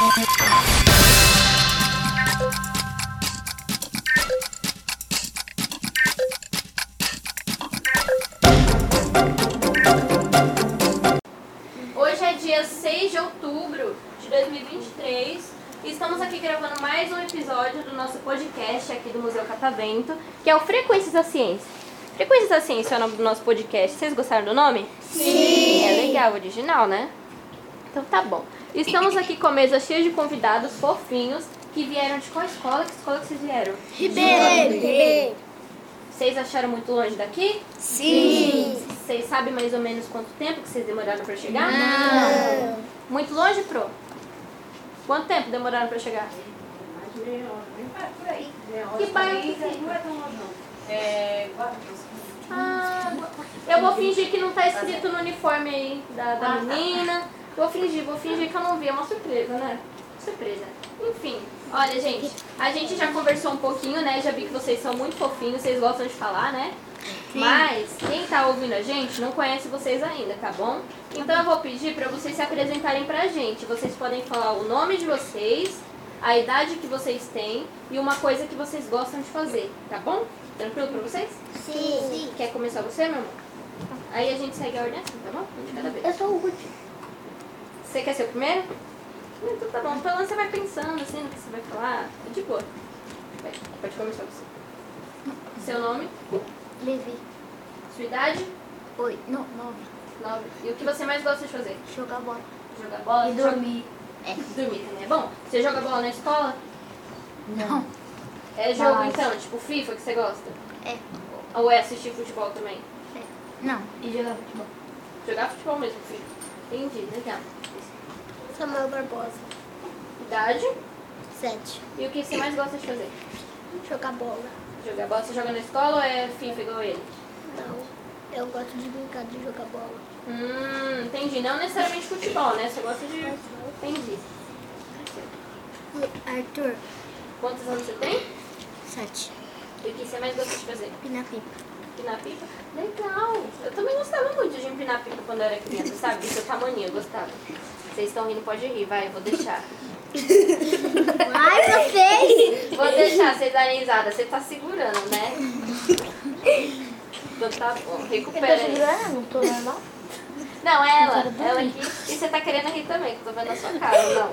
Hoje é dia 6 de outubro de 2023 e estamos aqui gravando mais um episódio do nosso podcast aqui do Museu Catavento, que é o Frequências da Ciência. Frequências da Ciência é o nome do nosso podcast. Vocês gostaram do nome? Sim! É legal, original, né? Então tá bom. Estamos aqui com a mesa cheia de convidados fofinhos que vieram de qual escola? Que escola que vocês vieram? Ribeiro. Vocês acharam muito longe daqui? Sim. Vocês sabem mais ou menos quanto tempo que vocês demoraram pra chegar? Não. Muito longe, Pro? Quanto tempo demoraram pra chegar? Por aí. Que bairro que fica? Não é tão longe, não. É, Ah, eu vou fingir que não tá escrito no uniforme aí da, da menina. Vou fingir, vou fingir que eu não vi. É uma surpresa, né? Surpresa. Enfim, olha, gente, a gente já conversou um pouquinho, né? Já vi que vocês são muito fofinhos, vocês gostam de falar, né? Mas quem tá ouvindo a gente não conhece vocês ainda, tá bom? Então eu vou pedir pra vocês se apresentarem pra gente. Vocês podem falar o nome de vocês, a idade que vocês têm e uma coisa que vocês gostam de fazer, tá bom? Tranquilo pra vocês? Sim. Quer começar você, meu amor? Aí a gente segue a ordem assim, tá bom? De cada vez. Eu sou o último. Você quer ser o primeiro? Então tá bom. Pelo menos você vai pensando assim no que você vai falar. É de boa. Vai, pode começar você. Seu nome? Levi. Sua idade? Oi. Não, nove. Nove. E o que você mais gosta de fazer? Jogar bola. Jogar bola? E dormir. É. Dormir também é bom? Você joga bola na escola? Não. É jogo Mas- então, tipo FIFA que você gosta? É. Ou é assistir futebol também? Não. E jogar futebol. Jogar futebol mesmo, filho. Entendi, legal. Samuel Barbosa. Idade? Sete. E o que você mais gosta de fazer? Jogar bola. Jogar bola, você joga na escola ou é FIFA igual ele? Não. Eu gosto de brincar de jogar bola. Hum, entendi. Não necessariamente futebol, né? Você gosta de. Entendi. Arthur. Quantos anos você tem? Sete. E o que você mais gosta de fazer? Pina pipa. Empinar pipa? Legal! Eu também gostava muito de empinar pipa quando eu era criança, sabe? Do seu tamanho, eu gostava. Vocês estão rindo, pode rir, vai, eu vou deixar. Ai, vocês! Vou deixar vocês darem risada. Você tá segurando, né? Então tá bom, recupera aí. Não tô normal? Não, é ela. Ela aqui. E você tá querendo rir também, que eu tô vendo a sua cara, não?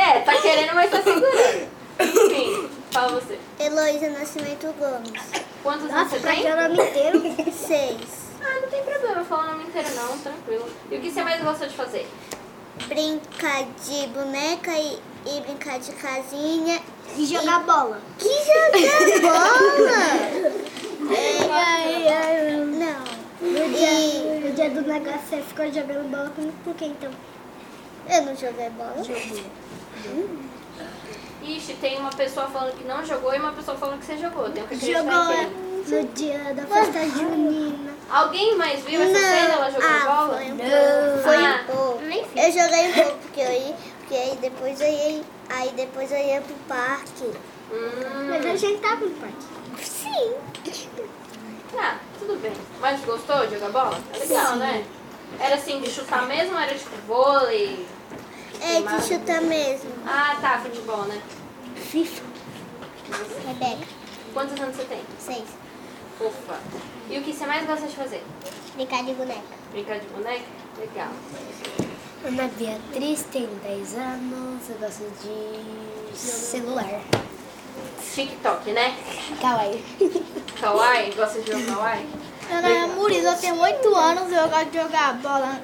É, tá querendo, mas tá segurando. Enfim, fala você. Heloísa Nascimento Gomes. Quantos anos você tem? o nome inteiro? Seis. Não tem problema falar o nome inteiro não, tranquilo. E o que você mais gosta de fazer? Brincar de boneca e, e brincar de casinha. E jogar bola. Que jogar bola? É, não. E No dia do negócio você ficou jogando bola comigo por quê então? eu não joguei bola. Ixi, tem uma pessoa falando que não jogou e uma pessoa falando que você jogou. Tenho que Jogou quem? no dia da festa junina. Alguém mais viu essa cena? Ela jogou ah, bola? Foi um pouco. Foi Ah. um pouco. Eu joguei um pouco, porque, eu ia, porque aí depois eu ia, aí depois eu ia pro parque. Hum, Mas a gente tava no parque. Sim. ah, tudo bem. Mas gostou de jogar bola? É legal, né? Era assim, de chutar mesmo ou era tipo vôlei? É de chutar mesmo. Ah, tá, futebol, né? FIFA. Rebeca. Quantos anos você tem? Seis. Ufa. E o que você mais gosta de fazer? Brincar de boneca. Brincar de boneca? Legal. Ana Beatriz tem 10 anos, eu gosto de celular. TikTok, né? Kawaii. Kawaii? Gosta de jogar Kawaii? Ana Murilo, eu tenho 8 anos, eu gosto de jogar bola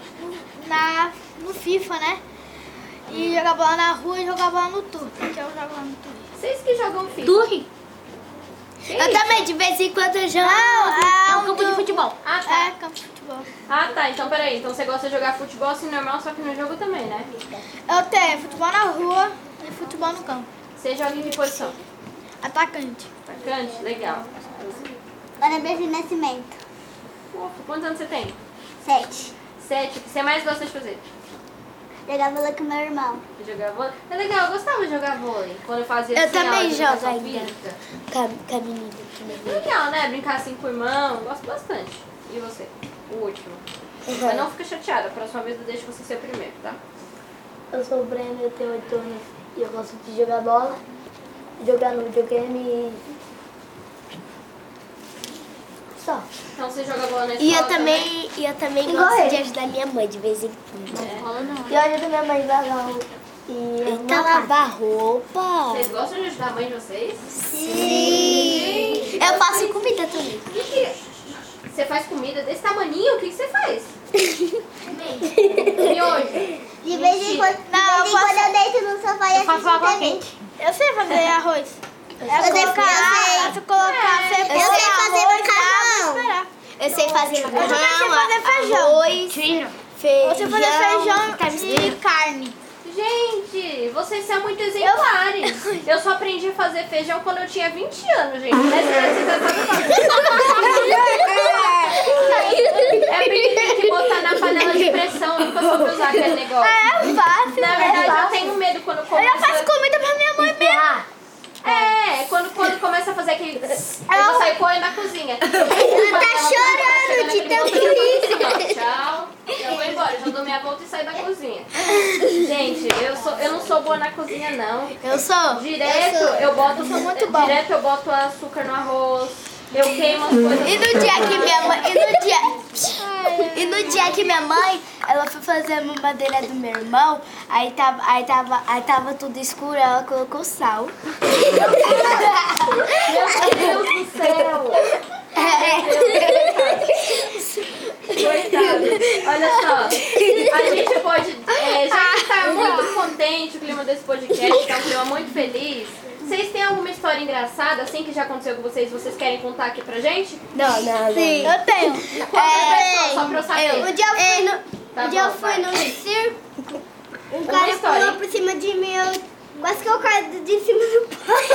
na, no FIFA, né? E jogar bola na rua e jogar bola no turno, que eu jogo lá no turno. Vocês que jogam FIFA? Turri? Eu também, de vez em quando eu jogo. é é um um campo de futebol. Ah, tá. É, campo de futebol. Ah, tá. Então, peraí. Então você gosta de jogar futebol assim normal, só que no jogo também, né? Eu tenho futebol na rua e futebol no campo. Você joga em que posição? Atacante. Atacante? Legal. Ana Beatriz Nascimento. Ufa, quantos anos você tem? Sete. Sete. O que você mais gosta de fazer? Jogar bola com meu irmão. Jogar vôlei? É legal, eu gostava de jogar vôlei. Quando eu fazia Eu assim, também jogo ainda. Com a, menina que me É legal, né? Brincar assim com o irmão. Gosto bastante. E você? O último. Mas não fica chateada. A próxima vez eu deixo você ser o primeiro, tá? Eu sou o Breno, eu tenho 8 anos e eu gosto de jogar bola, jogar no videogame e. Só. Então você joga bola na escola E eu também, e eu também Igual gosto ele. de ajudar minha mãe de vez em quando. É. E eu ajudo minha mãe a lavar roupa. E Eita, lavar roupa. Vocês gostam de ajudar a mãe de vocês? Sim. Eu faço comida também. O que que... Você faz comida desse tamaninho? O que, que você faz? Miojo. De vez em quando, de Não, vez eu em quando eu deito no sofá e Eu faço água quente. Eu sei fazer arroz. É Eu sei- colocar, eu sei. é colocar Eu cebola, sei fazer arroz, macarrão. Eu sei fazer Eu também sei fazer feijão. sei fazer feijão e carne. Gente, vocês são muito exemplares. Eu só aprendi a fazer feijão quando eu tinha 20 anos, gente. Nessa idade vocês já sabem fazer. É porque tem que botar na panela de pressão. Nunca soube usar aquele negócio. É fácil. Na é verdade, eu tenho medo quando Eu já faço começa... comida pra minha mãe mesmo. É, quando, quando começa a fazer aquele... Eu vou sair correndo da cozinha. Ela tá chorando de tanto Tchau. Eu embora, já dou minha volta e saio da cozinha. Gente, eu, sou, eu não sou boa na cozinha, não. Eu sou. Direto eu boto muito bom. Direto eu boto açúcar no arroz. Eu queimo as coisas. E no dia que minha mãe. E no dia, e no dia que minha mãe, ela foi fazer a mamadeira do meu irmão, aí tava, aí tava, aí tava tudo escuro, ela colocou sal. Meu Deus do céu! Coitado. Olha só, a gente pode. É, já que tá muito contente o clima desse podcast, tá um clima muito feliz. Vocês têm alguma história engraçada, assim, que já aconteceu com vocês, vocês querem contar aqui pra gente? Não, não, não. Sim. Eu tenho. É, só pra eu saber. Um dia eu fui no, Tá um dia eu bom, fui vai. no circo, um cara história, pulou hein? por cima de mim, eu quase que eu caí de cima do pai.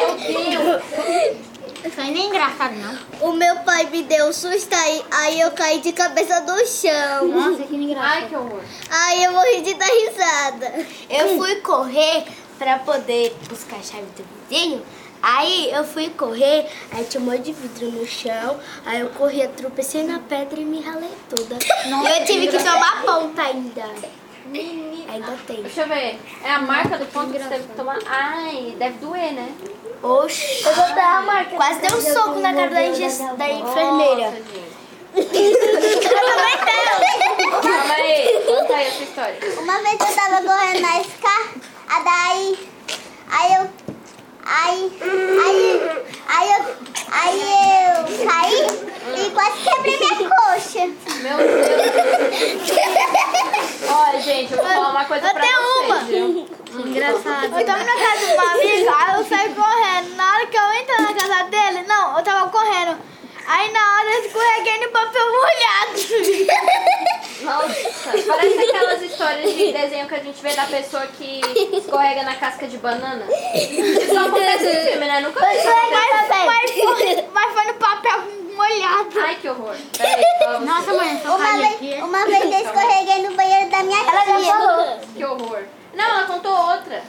Meu Deus! Isso aí nem é engraçado, não. O meu pai me deu um susto aí, aí eu caí de cabeça no chão. Nossa, que engraçado. Ai, que horror. Aí eu morri de dar risada. Eu fui correr pra poder buscar a chave do vizinho. Aí eu fui correr, aí tinha um monte de vidro no chão. Aí eu corri, tropecei na pedra e me ralei toda. e eu tive que tomar ponta ainda. Ainda tem. Deixa eu ver. É a marca do ponto que você teve que tomar. Ai, deve doer, né? Oxi. Quase deu um soco na cara da, inje- da enfermeira. Nossa, gente. Calma aí, conta aí essa história. Uma vez eu tava correndo na escada, daí. Aí eu. Aí. Aí. Aí eu. Aí eu caí e quase quebrei minha coxa. Meu Deus. Gente, eu vou falar uma coisa Eu pra tenho vocês, uma. viu? Engraçado. Eu tava na casa de uma amiga, aí eu saí correndo. Na hora que eu entrei na casa dele, não, eu tava correndo. Aí na hora eu escorreguei no papel molhado. Nossa, parece aquelas histórias de desenho que a gente vê da pessoa que escorrega na casca de banana. Isso acontece em filme, né? Nunca vi isso Mas, mas, mas foi no papel molhado. Ai, que horror. Peraí. Nossa, mãe, só Uma vez, aqui. uma vez eu escorreguei no banheiro da minha tia. Que horror. Não, ela contou outra.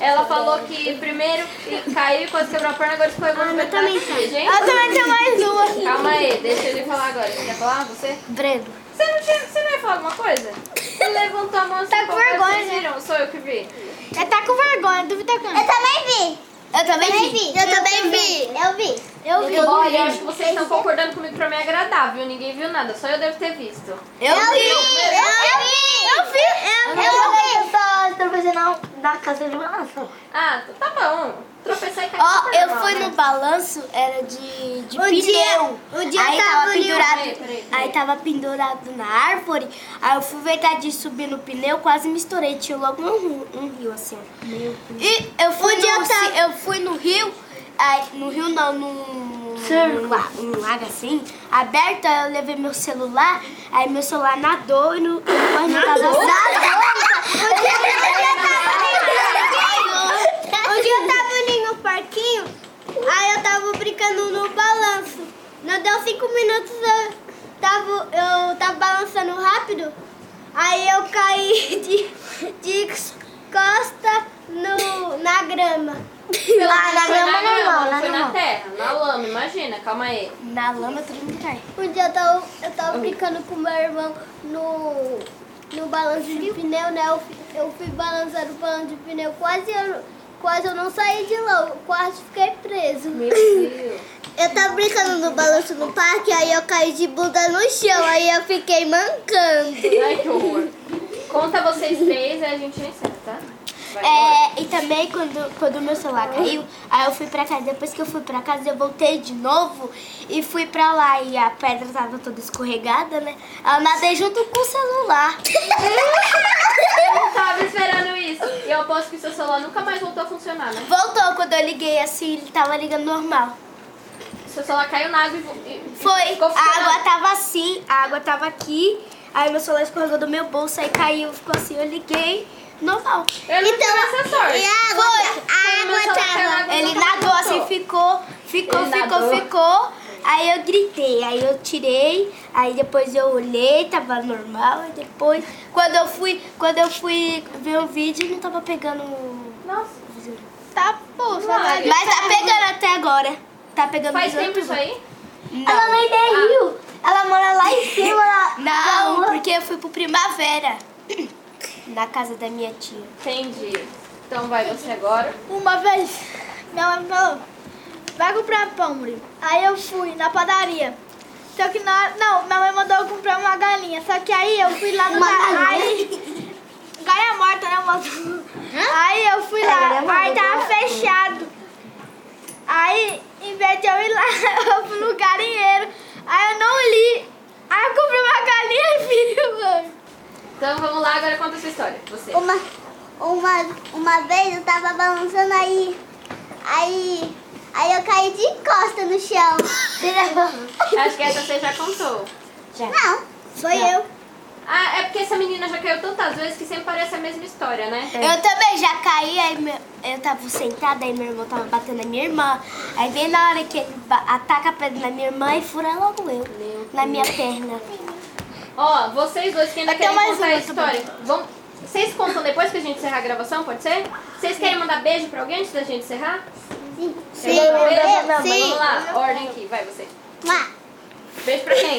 Ela falou que primeiro caiu e quase quebrou a perna, agora escorregou no meio da Gente, Eu também tenho mais uma. calma aí, deixa ele falar agora. Você quer falar, você? Breno. Você não, tinha, você não ia falar alguma coisa? Você levantou a mão assim, Tá com vergonha, vocês viram? Sou eu que vi. Ele tá com vergonha, duvida com Eu também vi. Eu também Também vi. vi. Eu também vi. Eu vi. Eu vi. Olha, eu acho que vocês estão concordando comigo pra me agradar, viu? Ninguém viu nada, só eu devo ter visto. Eu Eu vi. vi. Eu vi. Eu vi. Eu vi. Eu só tropecei na, na casa de balanço. Ah, tá bom. Tropecei e caí. Ó, eu normal, fui né? no balanço, era de, de Um pneu. dia- um dia aí eu tava pendurado, peraí. aí tava pendurado na árvore. Aí eu fui inventar de subir no pneu, quase me estourei. Tinha logo um, rio- um rio assim. ó. E eu fui, Um no, eu fui no rio, aí, no rio não, num, num, la- num lago assim, aberto, aí eu levei meu celular, aí meu celular nadou e no, e no tava Um dia eu tava ali no parquinho, aí eu tava brincando no balanço. Não deu cinco minutos, eu tava, eu tava balançando rápido, aí eu caí de, de costa no, na grama. Lá na foi grama na não lá foi na normal. terra, na lama, imagina, calma aí. na lama, todo mundo cai. Um dia eu tava, eu tava brincando com meu irmão no, no balanço de pneu, né? Eu, fui- eu fui balançando o balanço de pneu, quase eu, quase eu não saí de lá, eu quase fiquei preso. Meu Deus. Eu tava brincando no balanço no parque, aí eu caí de bunda no chão, aí eu fiquei mancando. Ai, que horror. Conta vocês três e a gente encerra, tá? É, e também quando, quando o meu celular caiu, aí eu fui pra casa. Depois que eu fui pra casa, eu voltei de novo e fui pra lá. E a pedra tava toda escorregada, né? Eu nadei junto com o celular. Eu não tava esperando isso. E eu aposto que seu celular nunca mais voltou a funcionar, né? Voltou quando eu liguei assim, ele tava ligando normal. Seu celular caiu na água e Foi, a água tava assim, a água tava aqui. Aí meu celular escorregou do meu bolso, aí caiu, ficou assim, eu liguei, normal. Não tive essa sorte. E a água, a água na tava... Ele nadou assim, ficou, ficou, Ele ficou, nadou. ficou. Aí eu gritei, aí eu tirei, aí depois eu olhei, tava normal, e depois, quando eu fui, quando eu fui ver o vídeo, não tava pegando. Nossa. Tá Vai. né? Mas tá pegando até agora. Tá pegando Faz tempo isso aí? Ela mãe Rio, ela mora lá em cima. Não, rua. porque eu fui pro Primavera. Na casa da minha tia. Entendi. Então vai você agora. Uma vez, minha mãe falou, vai comprar pão, Murilo. Aí eu fui na padaria. Só que na não, minha mãe mandou eu comprar uma galinha. Só que aí eu fui lá no Uma ga- galinha? aí galinha morta, né, moço? Aí eu fui lá, aí tava fechado. Aí, em vez de eu ir lá, eu fui no galinheiro. Aí eu não li. Aí eu comprei uma galinha e vi, mano. Então vamos lá, agora conta a sua história. Você. Uma, uma, uma vez eu tava balançando aí, aí, aí eu caí de costa no chão. Acho que essa você já contou. Não, foi eu. Ah, é porque essa menina já caiu tantas vezes que sempre parece a mesma história, né? Eu também já caí, aí meu- eu tava sentada, aí meu irmão tava batendo na minha irmã. Aí bem na hora que ele ataca a pedra na minha irmã e fura logo eu. na minha perna. Ó, vocês dois que ainda Eu querem contar a história, vamos, vocês contam depois que a gente encerrar a gravação, pode ser? Vocês querem mandar beijo pra alguém antes da gente encerrar? Sim. Um beijo? Sim. Vamos lá, ordem aqui, vai você. Má. Beijo pra quem?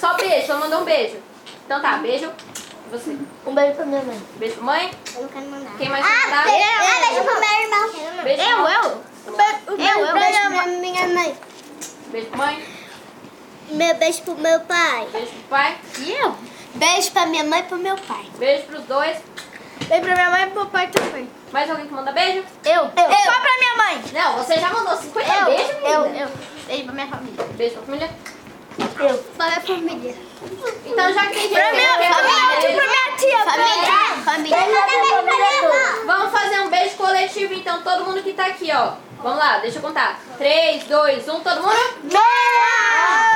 Só beijo, só mandou um beijo. Então tá, beijo. Você. Um beijo pra minha mãe. Beijo pra mãe. Eu não quero mandar. Quem mais Ah, mandar? beijo, ah, beijo pro meu irmão. Beijo pra Eu, eu. Beijo, Eu, pra beijo minha pra minha mãe. Beijo pra mãe. Meu beijo pro meu pai. Beijo pro pai. E eu? Beijo pra minha mãe e pro meu pai. Beijo pros dois. Beijo pra minha mãe e pro pai também. Mais alguém que manda beijo? Eu. Só pra minha mãe. Não, você já mandou 50 Eu, beijos, eu, menina? eu. Beijo pra minha família. Beijo pra família. Eu. Pra minha família. Então já que tem gente Pra minha família, pra minha tia. Família. Família. Beijo pra minha irmã. Vamos fazer um beijo coletivo então, todo mundo que tá aqui, ó. Vamos lá, deixa eu contar. 3, 2, 1, todo mundo? Beijo!